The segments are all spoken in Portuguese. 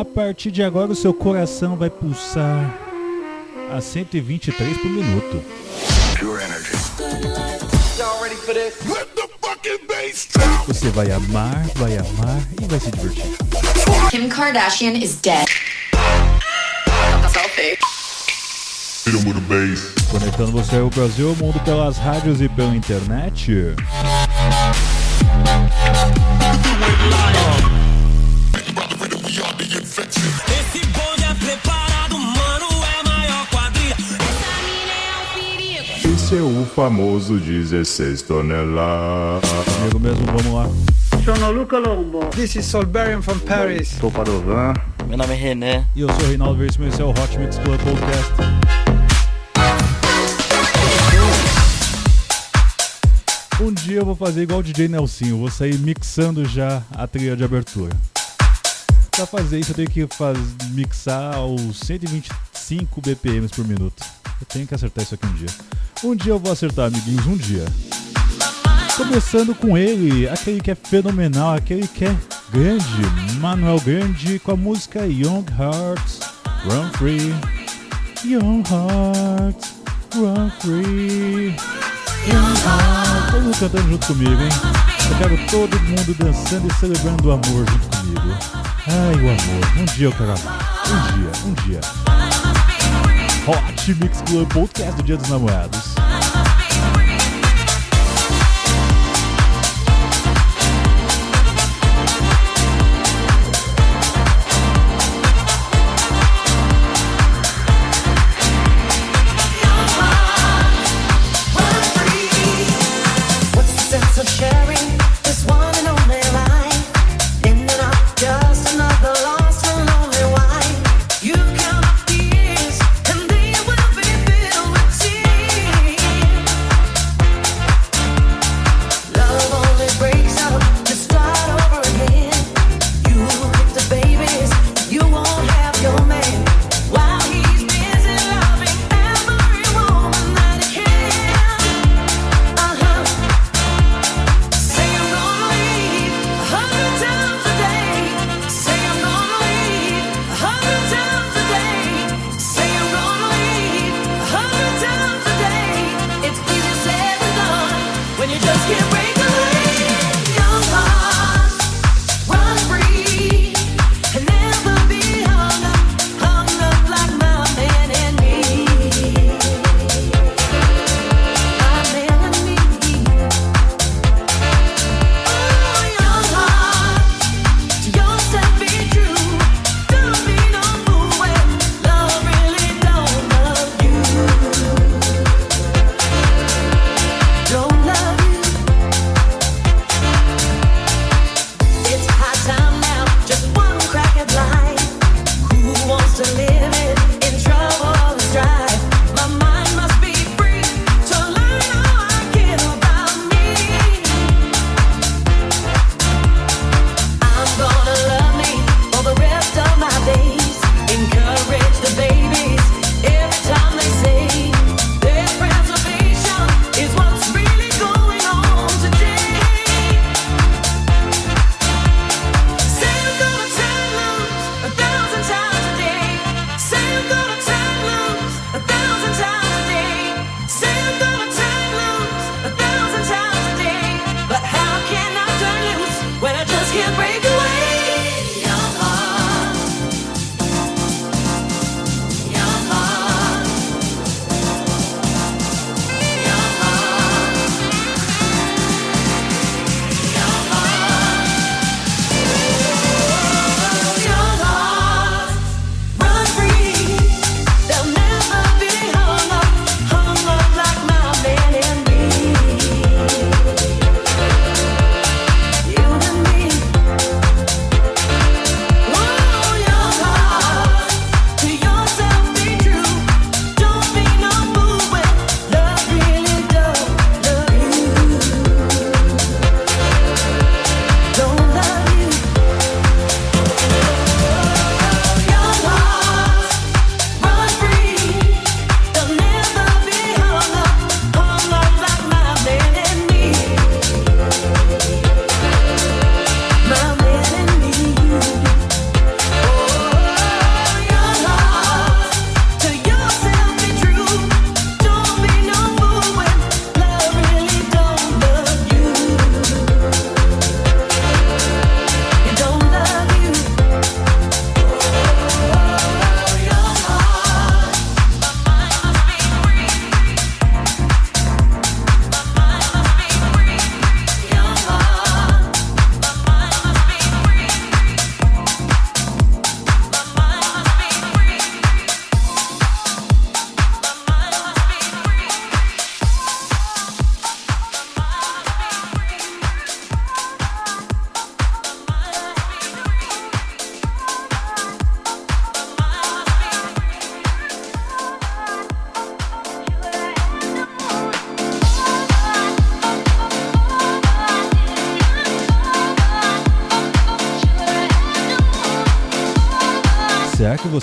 A partir de agora o seu coração vai pulsar a 123 por minuto. Você vai amar, vai amar e vai se divertir. Kim Kardashian is dead. Conectando você ao Brasil, ao mundo pelas rádios e pela internet. O famoso 16 toneladas. Amigo mesmo, vamos lá. Sono Luca Lombo. This is Solberian from Paris. Sou Padovan. Meu nome é René. E eu sou Reinaldo Veríssimo e esse é o Hot Mix Club Podcast. Um dia eu vou fazer igual o DJ Nelsinho, vou sair mixando já a trilha de abertura. Pra fazer isso eu tenho que faz, mixar aos 125 BPMs por minuto. Eu tenho que acertar isso aqui um dia. Um dia eu vou acertar, amiguinhos, um dia. Começando com ele, aquele que é fenomenal, aquele que é grande, Manuel Grande, com a música Young Hearts Run Free. Young Hearts Run Free. Young Hearts. Todo mundo cantando junto comigo, hein? Eu quero todo mundo dançando e celebrando o amor junto comigo. Ai, o amor. Um dia eu quero amar. Um dia, um dia. Hot Mix Club Podcast do Dia dos Namorados.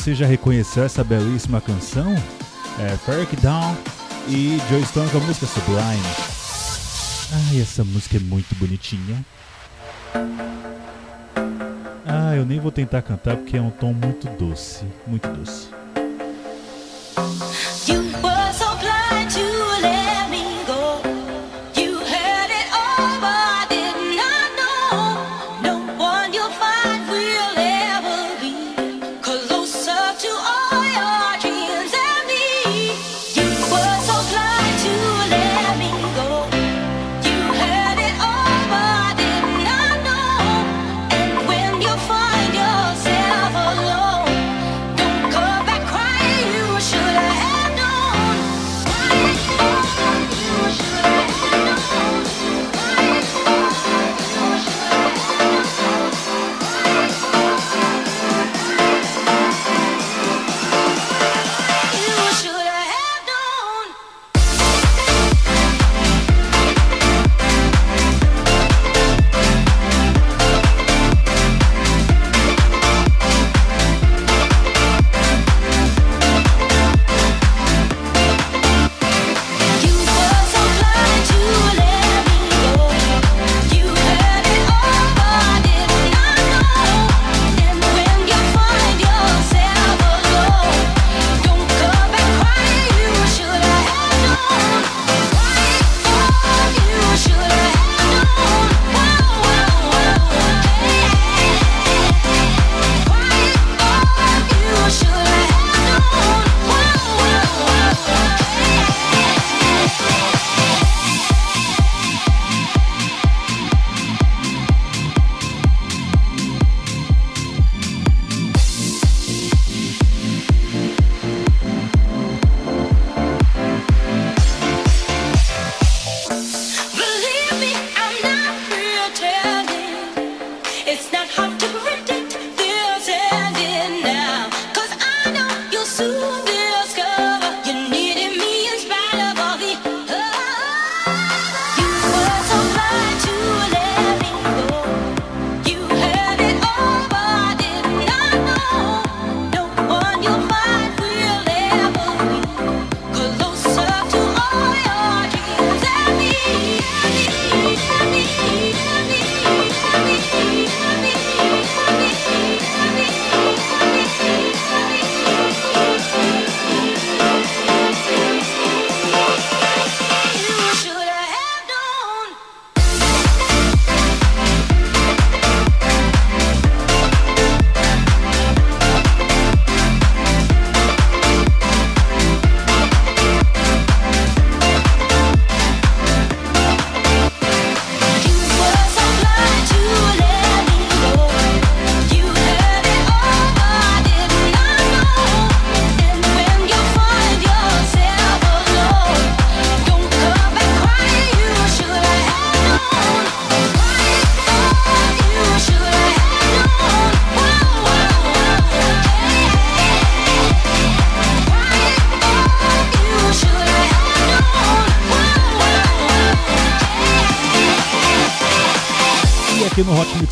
Você já reconheceu essa belíssima canção? É Ferric Down e Joe Stone com a música Sublime. Ai, essa música é muito bonitinha. Ah, eu nem vou tentar cantar porque é um tom muito doce, muito doce.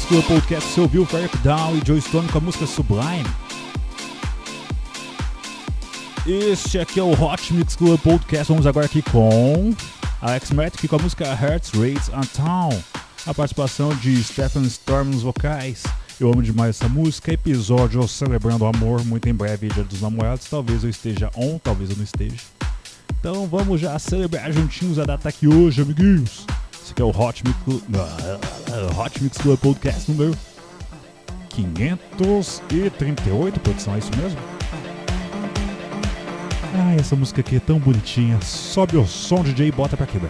Club Podcast, você ouviu Fire Down e Joe Stone com a música Sublime. Este aqui é o Hot Mix Club Podcast. Vamos agora aqui com Alex Matic com a música Hearts Rates on Town. A participação de Stephen Storm nos vocais. Eu amo demais essa música. Episódio celebrando o amor. Muito em breve, Dia dos Namorados. Talvez eu esteja on, talvez eu não esteja. Então vamos já celebrar juntinhos a data aqui hoje, amiguinhos. Esse aqui é o Hot Mix Club, Hot Mix Club Podcast número 538, produção, é isso mesmo? Ah, essa música aqui é tão bonitinha. Sobe o som, DJ, e bota pra quebrar.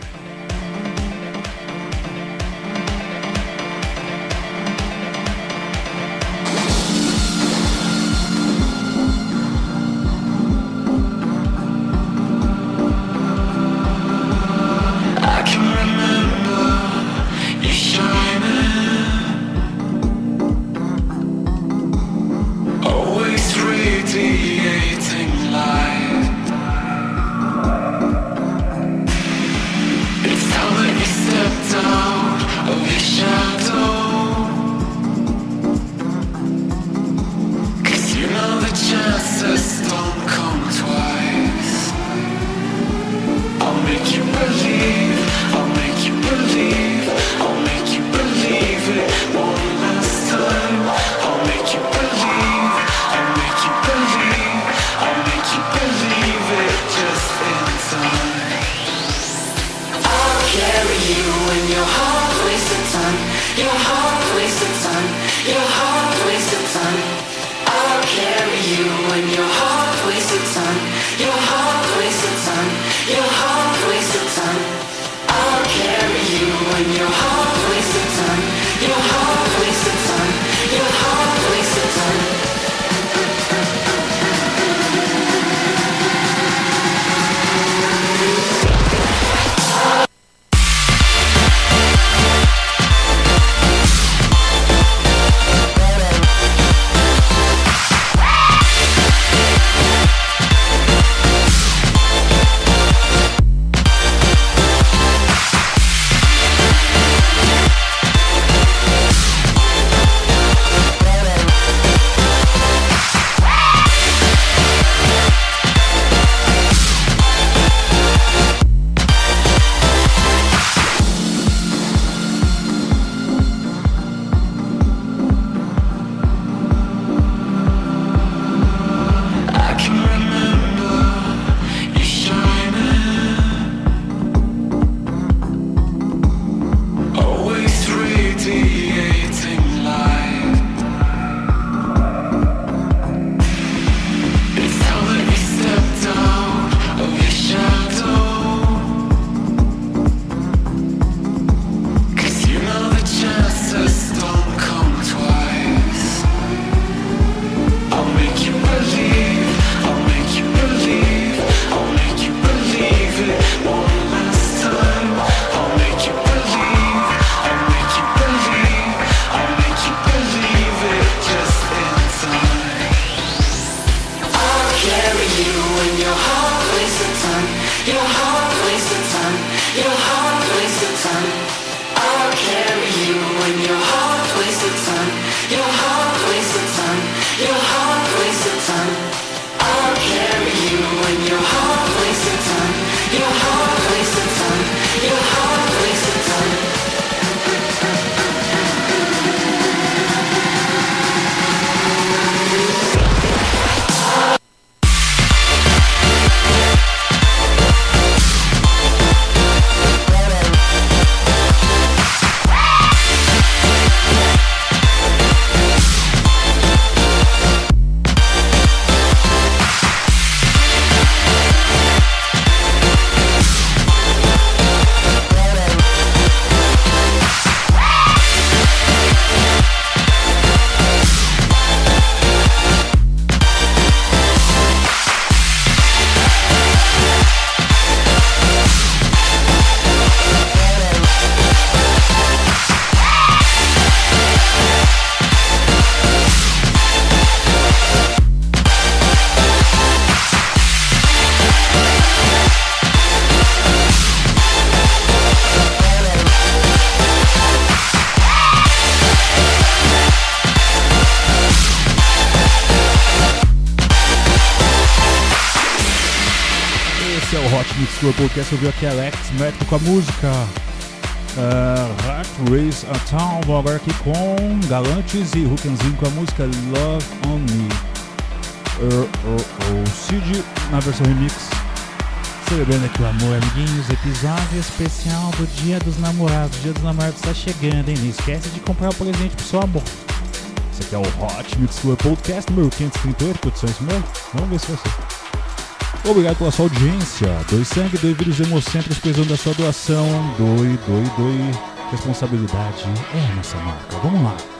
Tour Podcast ouviu aqui Alex Métrico com a música uh, Race a Town. Vou agora aqui com Galantes e Rukenzinho com a música Love on Me. Uh, uh, o Cid na versão remix. Celebrando aqui o amor, amiguinhos. Episódio especial do Dia dos Namorados. O Dia dos Namorados está chegando, hein? Não esquece de comprar o um presente pro seu amor. Esse aqui é o Hot Mix Tour Podcast número 538. Produção, isso mesmo? Vamos ver se ser. Obrigado pela sua audiência. Doe sangue, doe vírus hemocentros, precisando da sua doação. Doe, doe, doe. Responsabilidade é nossa marca. Vamos lá.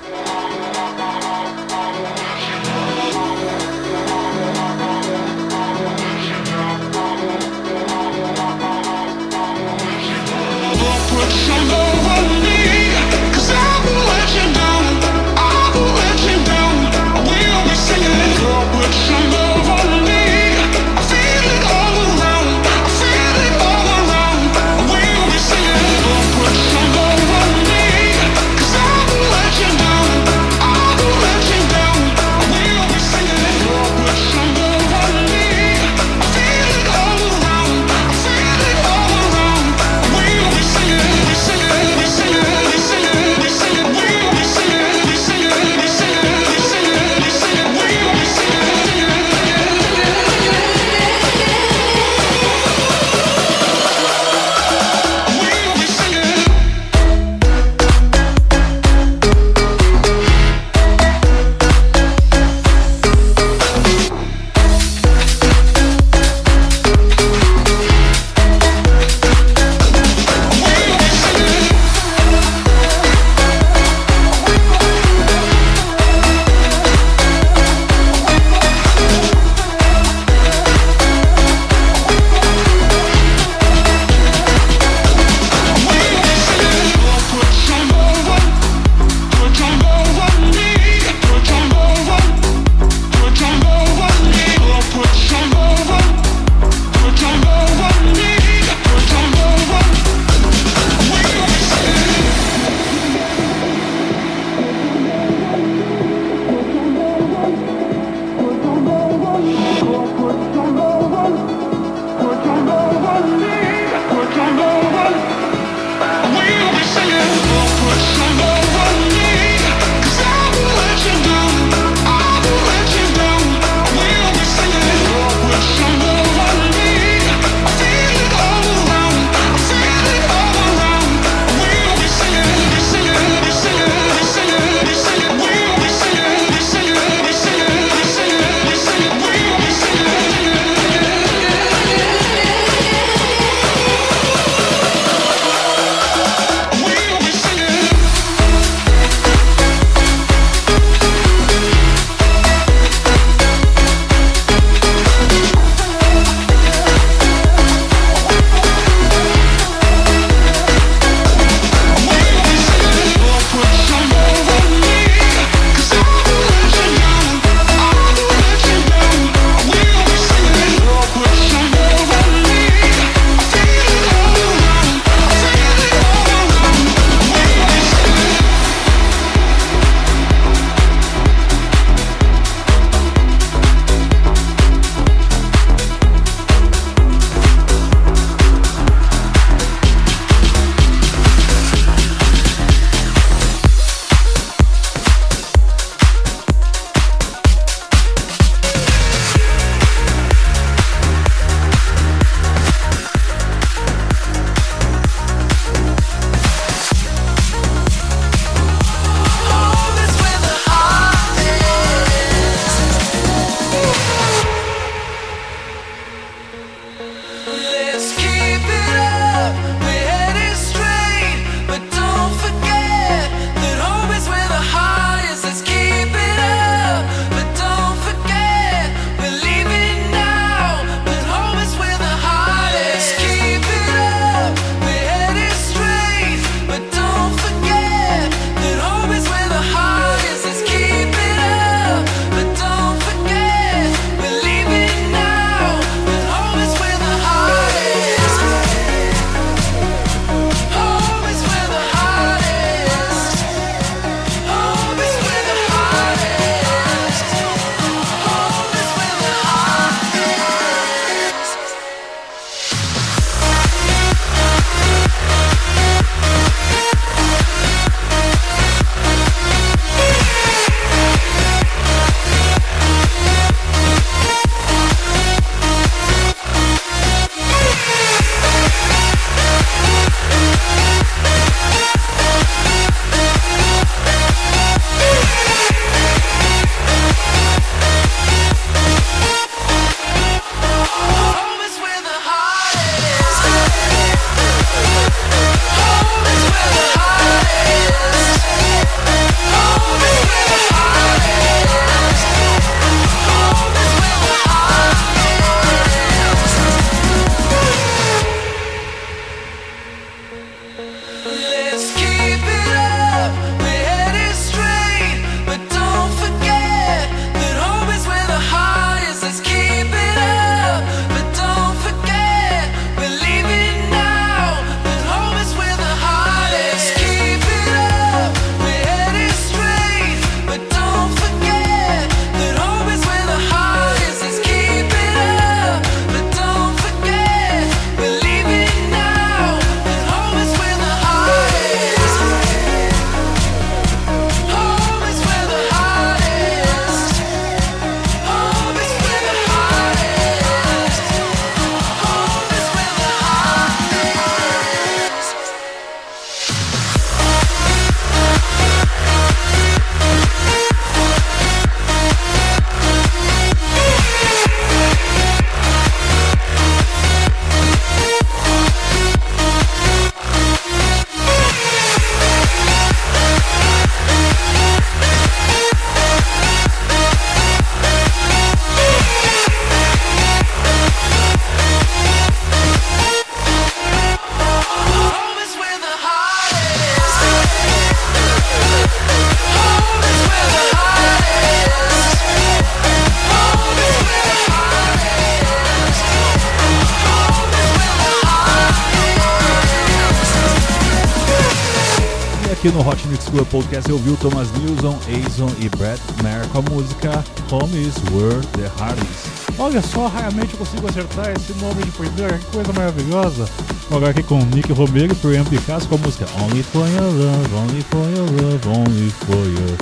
Club Podcast eu vi o Thomas Nilsson, Azon e Brad Mayer com a música Home is Where the is. Olha só, raramente eu consigo acertar esse nome de primeira, que coisa maravilhosa. Agora aqui com Nick Romero e Priam Picasso com a música Only for your love, only for your love, only for your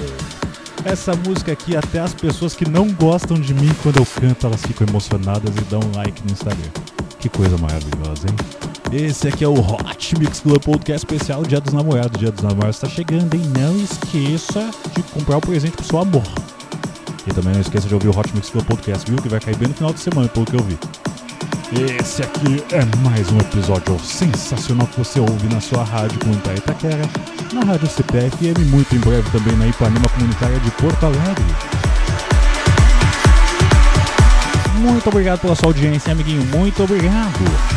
love. Essa música aqui, até as pessoas que não gostam de mim quando eu canto, elas ficam emocionadas e dão um like no Instagram. Que coisa maravilhosa, hein? Esse aqui é o Hot Mix Club Podcast especial Dia dos Namorados. Dia dos Namorados está chegando, hein? Não esqueça de comprar o presente pro seu amor. E também não esqueça de ouvir o Hot Mix Club Podcast, viu? Que vai cair bem no final de semana, pelo que eu vi. Esse aqui é mais um episódio sensacional que você ouve na sua rádio comunitária Itaquera, na rádio CPF e muito em breve também na Ipanema Comunitária de Porto Alegre. Muito obrigado pela sua audiência, amiguinho. Muito obrigado.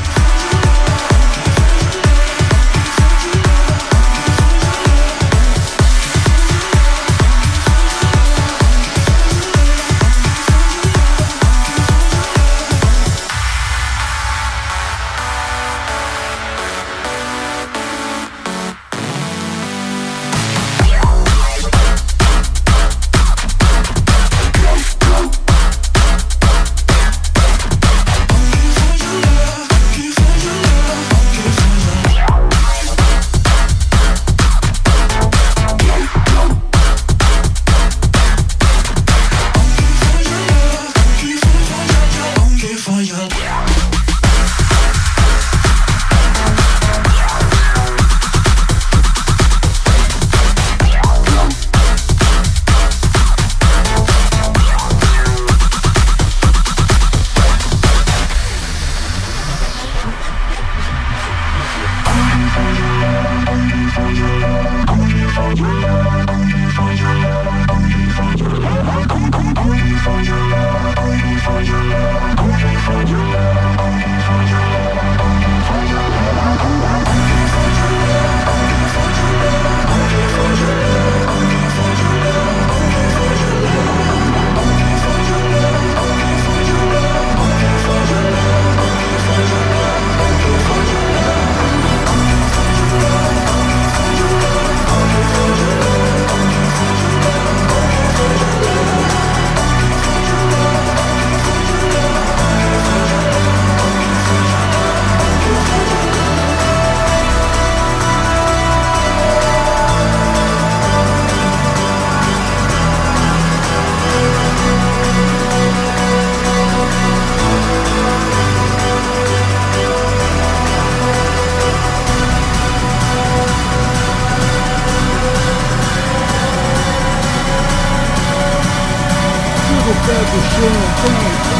我렇게시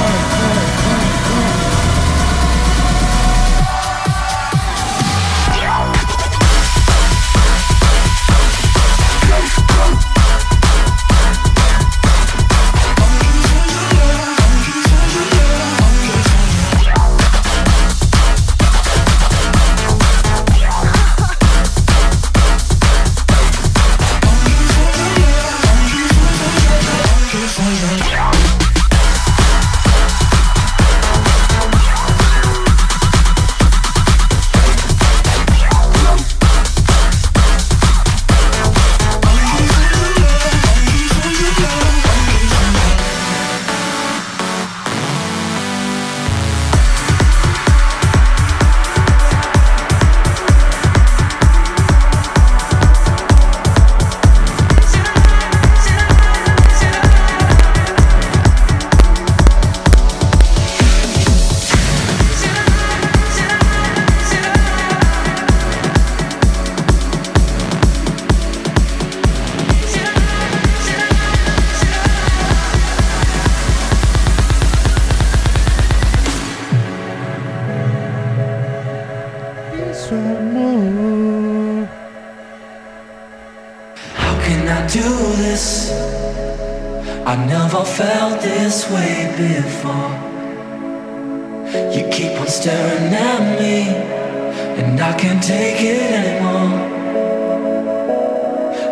원.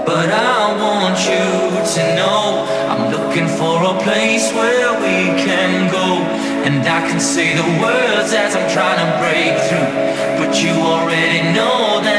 But I want you to know I'm looking for a place where we can go. And I can say the words as I'm trying to break through. But you already know that.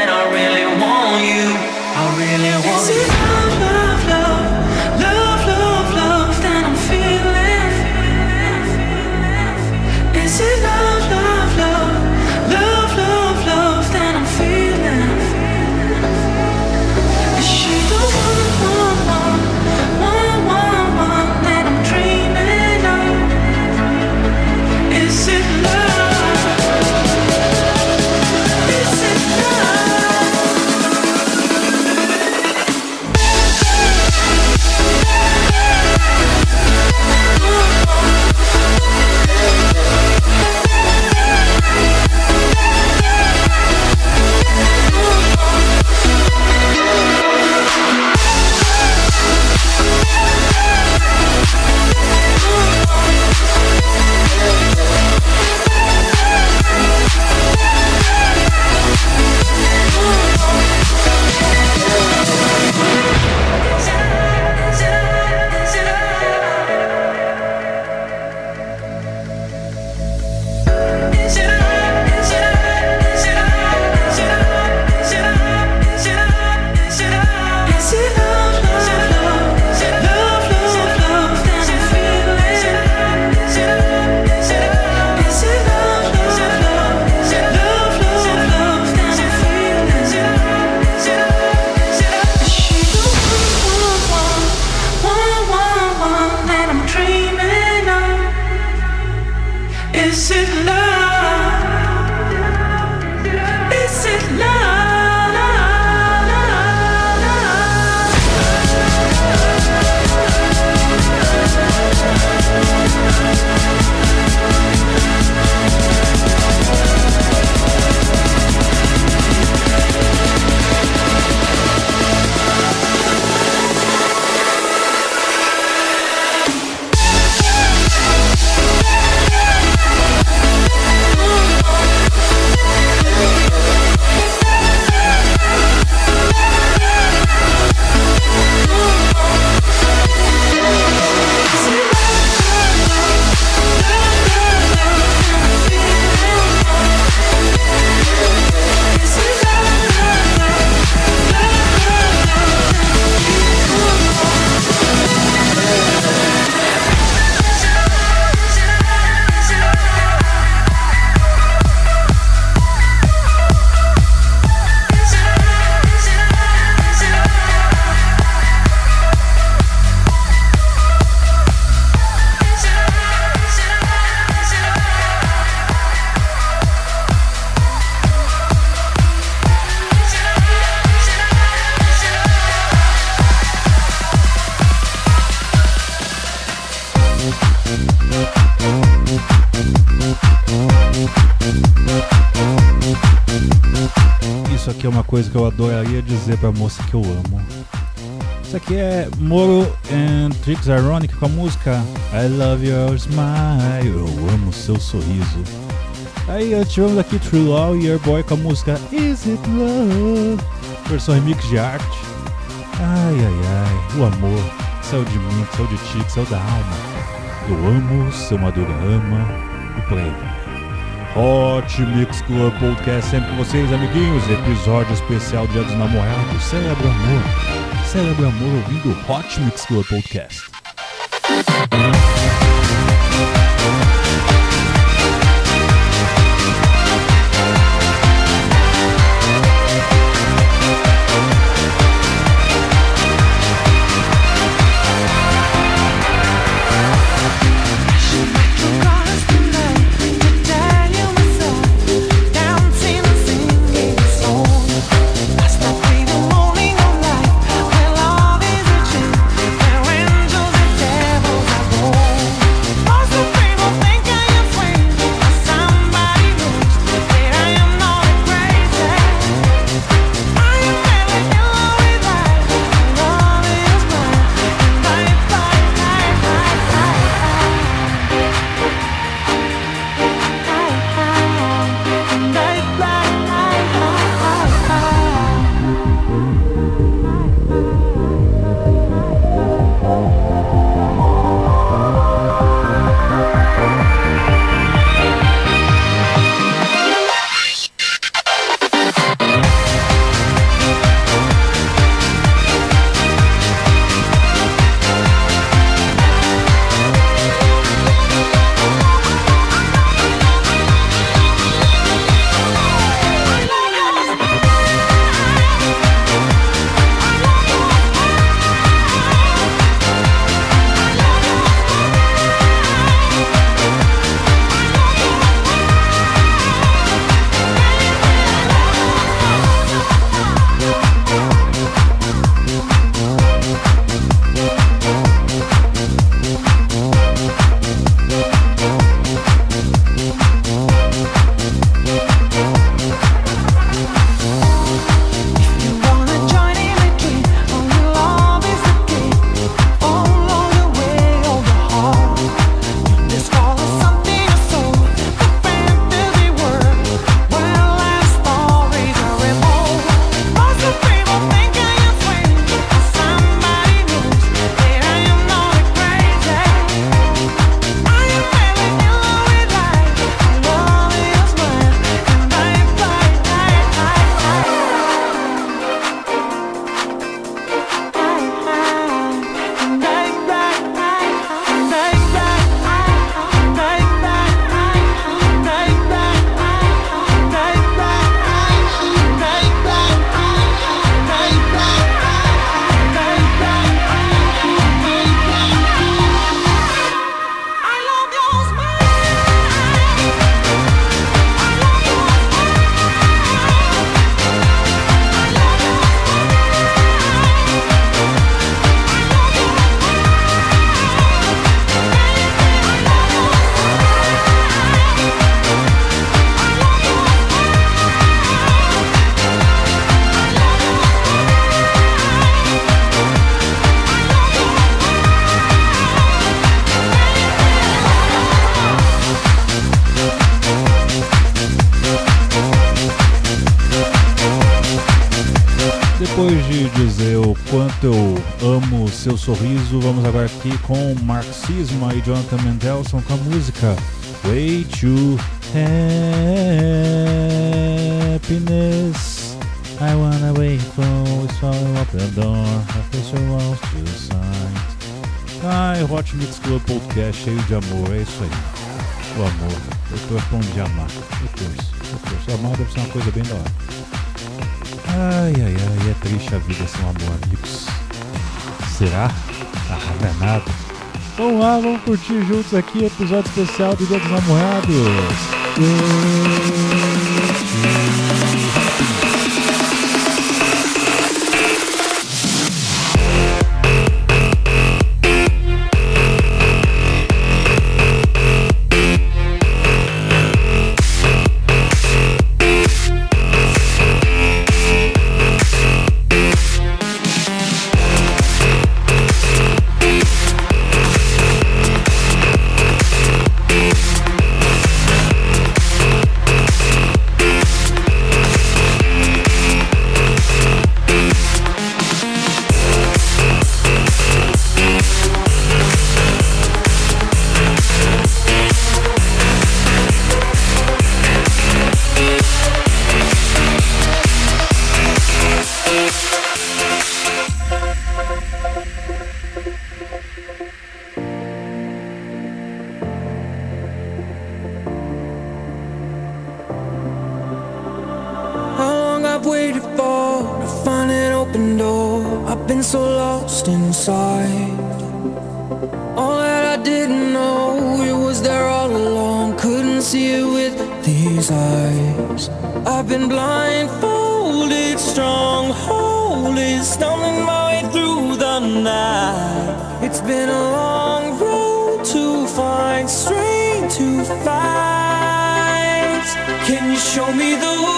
is it love? Dizer pra moça que eu amo. Isso aqui é Moro and Tricks Ironic com a música I Love Your Smile. Eu amo seu sorriso. Aí tivemos aqui True Law e Your Boy com a música Is It Love? Versão remix de arte. Ai ai ai, o amor saiu de mim, saiu de ti, saiu da alma. Eu amo, seu Madura ama aí vai. Hot Mix Club Podcast sempre com vocês, amiguinhos. Episódio especial Dia dos Namorados. Celebra amor. Celebra amor ouvindo Hot Mix Club Podcast. Seu sorriso. Vamos agora aqui com Marxismo e Jonathan Mendelson com a música Way to Happiness. I wanna wait for swallow up the door. A picture wants to sign. Ai, Hot Mix Club Podcast cheio de amor, é isso aí. O amor, eu pra um dia amar. Eu torço, eu torço. O amor deve ser uma coisa bem da hora. Ai, ai, ai, é triste a vida sem amor, amigos. Será? Ah, não é nada. Vamos lá, vamos curtir juntos aqui episódio especial do Dia dos Namorados. These eyes. I've been blindfolded, strongholded, stumbling my way through the night. It's been a long road to find strength to fight. Can you show me the way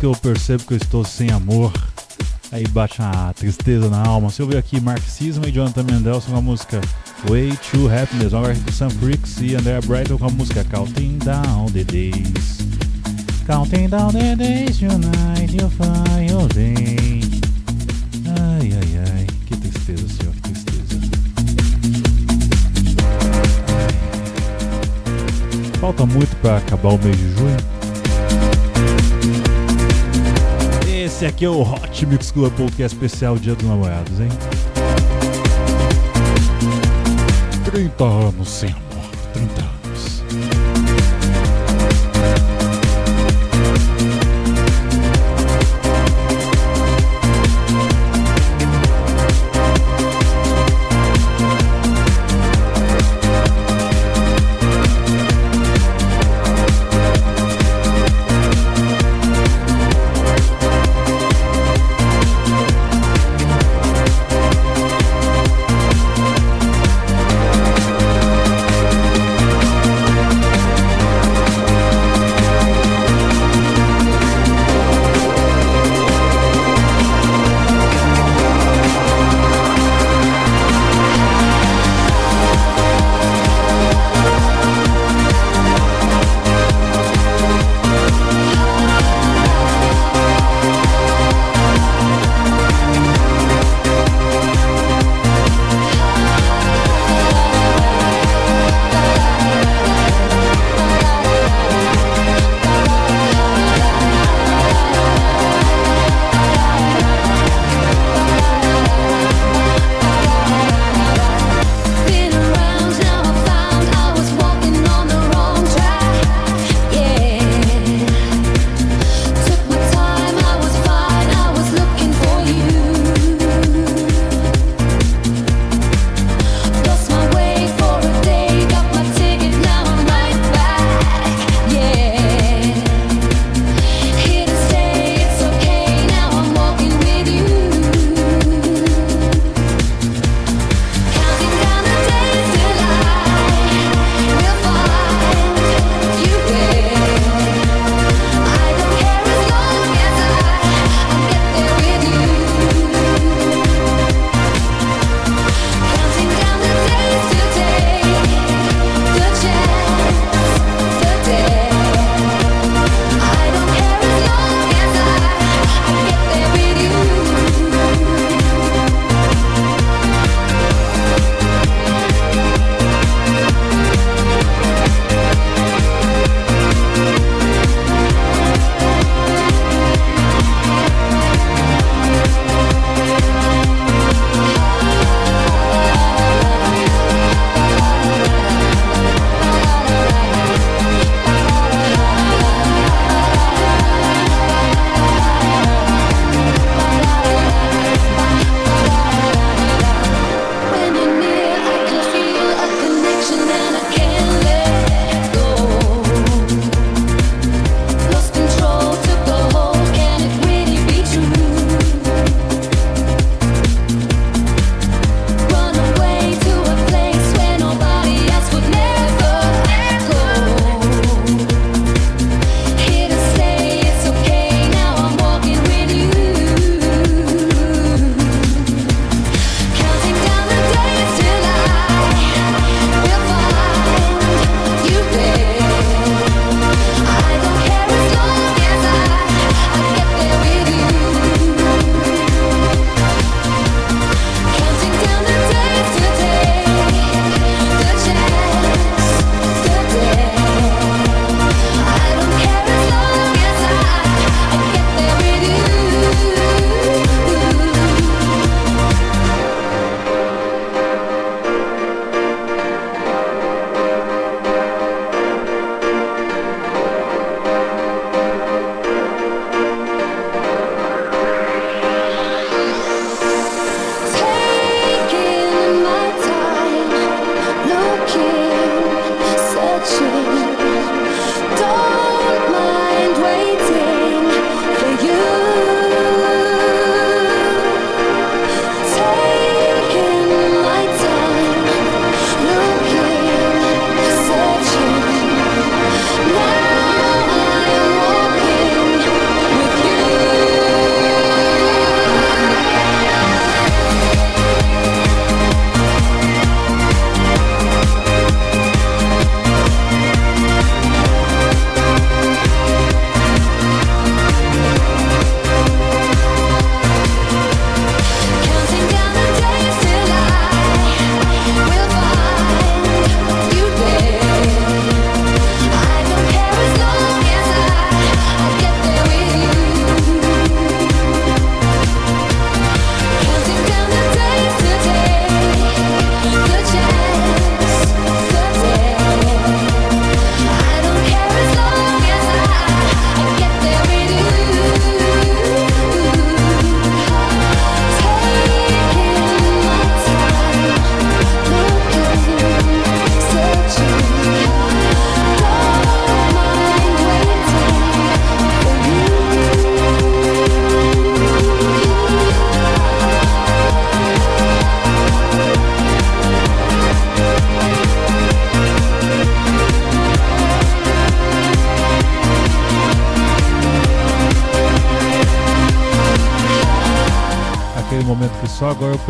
que eu percebo que eu estou sem amor, aí bate a tristeza na alma. Eu ver aqui Marxismo e Jonathan Mendelssohn com a música Way to Happiness, agora com Sam Freaks e Andrea Brighton com a música Counting Down the Days. Counting down the days tonight you'll find your day. Ai, ai, ai, que tristeza, senhor, que tristeza. Falta muito para acabar o mês de junho. Esse aqui é o Hot Mix Club Podcast especial Dia dos Namorados, hein? 30 anos sem amor, 30 anos.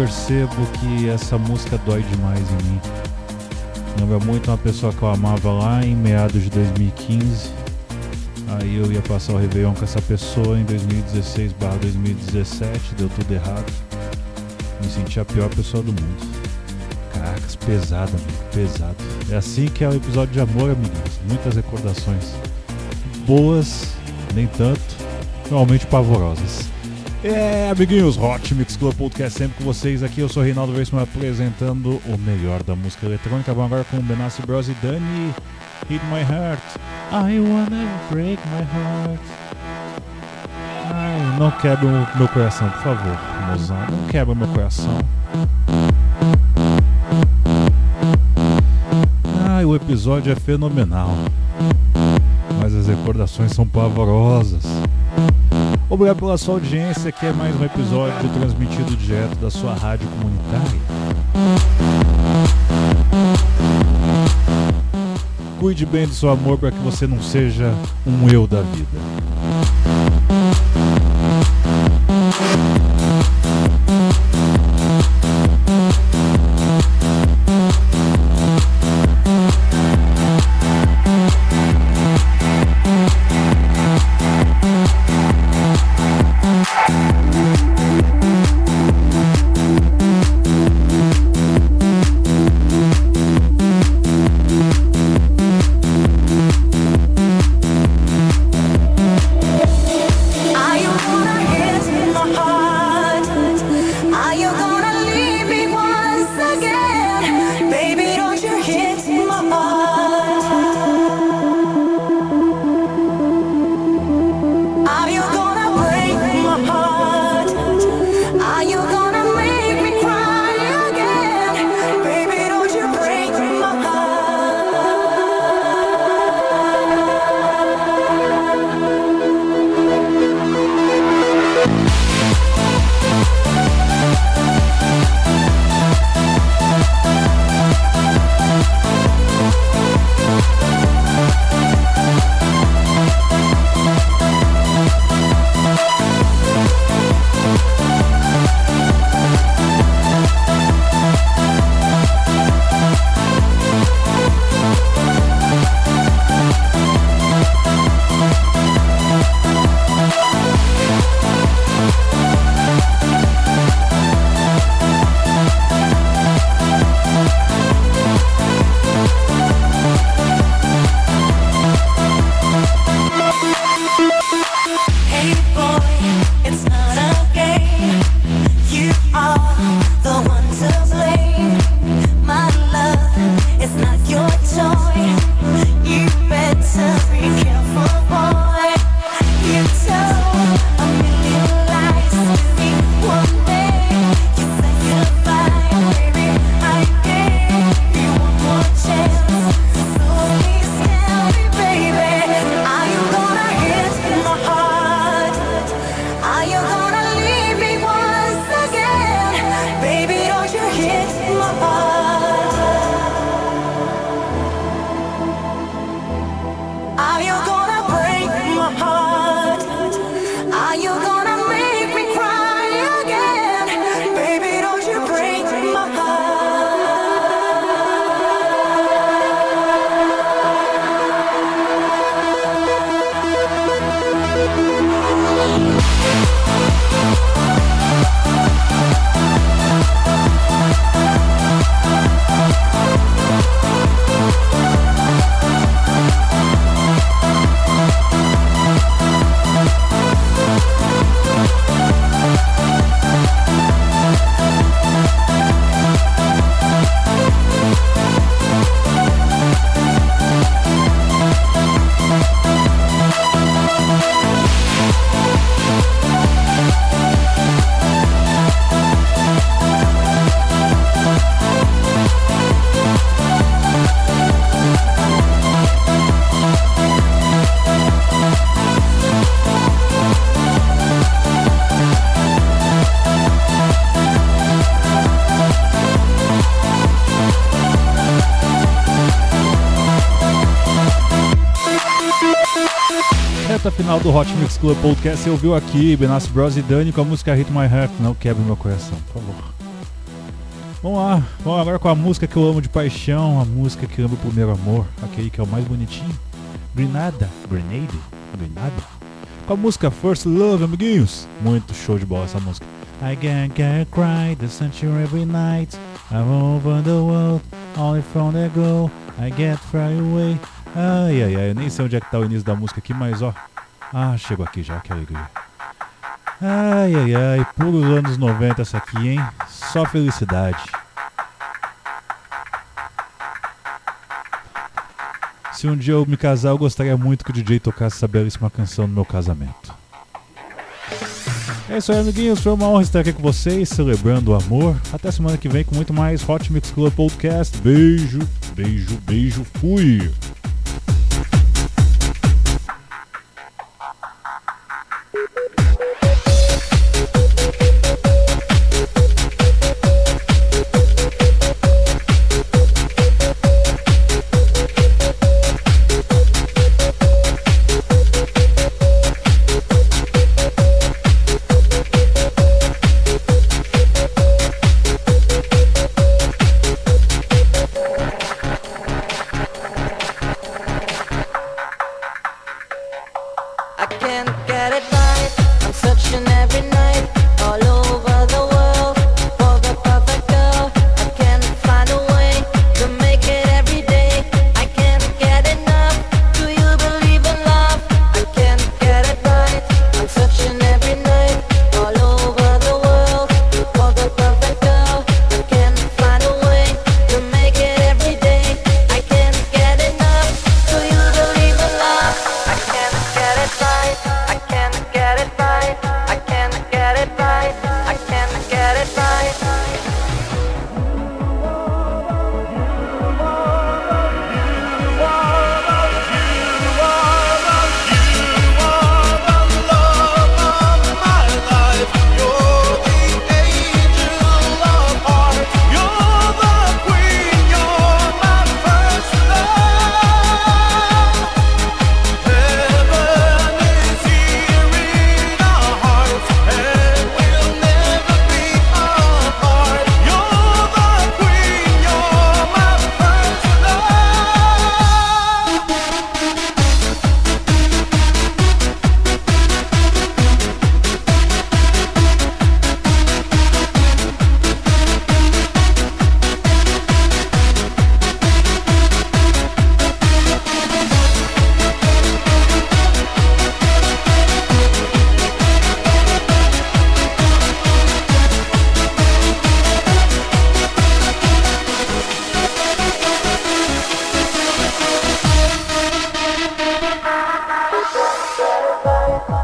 Percebo que essa música dói demais em mim. Lembra muito uma pessoa que eu amava lá em meados de 2015. Aí eu ia passar o Réveillon com essa pessoa em 2016 2017, deu tudo errado. Me senti a pior pessoa do mundo. Caracas, pesado, amigo, pesado. É assim que é o episódio de amor, amiguinhos. Muitas recordações. Boas, nem tanto, normalmente pavorosas. É, amiguinhos, Hot Mix Club Podcast sempre com vocês aqui. Eu sou Reinaldo Reisman apresentando o melhor da música eletrônica. Vamos agora com Benassi Bros e Dani. Hit My Heart. I wanna break my heart. Ai, não quebra o meu coração, por favor, mozão. Não quebra meu coração. Ai, o episódio é fenomenal. Mas as recordações são pavorosas. Obrigado pela sua audiência, aqui é mais um episódio transmitido direto da sua rádio comunitária. Cuide bem do seu amor para que você não seja um eu da vida. Final do Hot Mix Club Podcast, você ouviu aqui Benassi Bros e Dani com a música Hit My Heart. Não quebre meu coração, por favor. Vamos lá, vamos agora com a música que eu amo de paixão, a música que amo o primeiro amor, aquele que é o mais bonitinho. Grenada, Grenade, Grenada. Com a música First Love, amiguinhos. Muito show de bola essa música. I can't get cry, the sunshine every night. I'm over the world, only from the go. I get far away. Ai, ai, ai, eu nem sei onde é que tá o início da música aqui, mas ó. Ah, chegou aqui já, que alegria. Ai, ai, ai, puros anos 90 essa aqui, hein? Só felicidade. Se um dia eu me casar, eu gostaria muito que o DJ tocasse essa belíssima canção no meu casamento. É isso aí, amiguinhos. Foi uma honra estar aqui com vocês, celebrando o amor. Até semana que vem com muito mais Hot Mix Club Podcast. Beijo, beijo, beijo. Fui!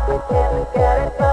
I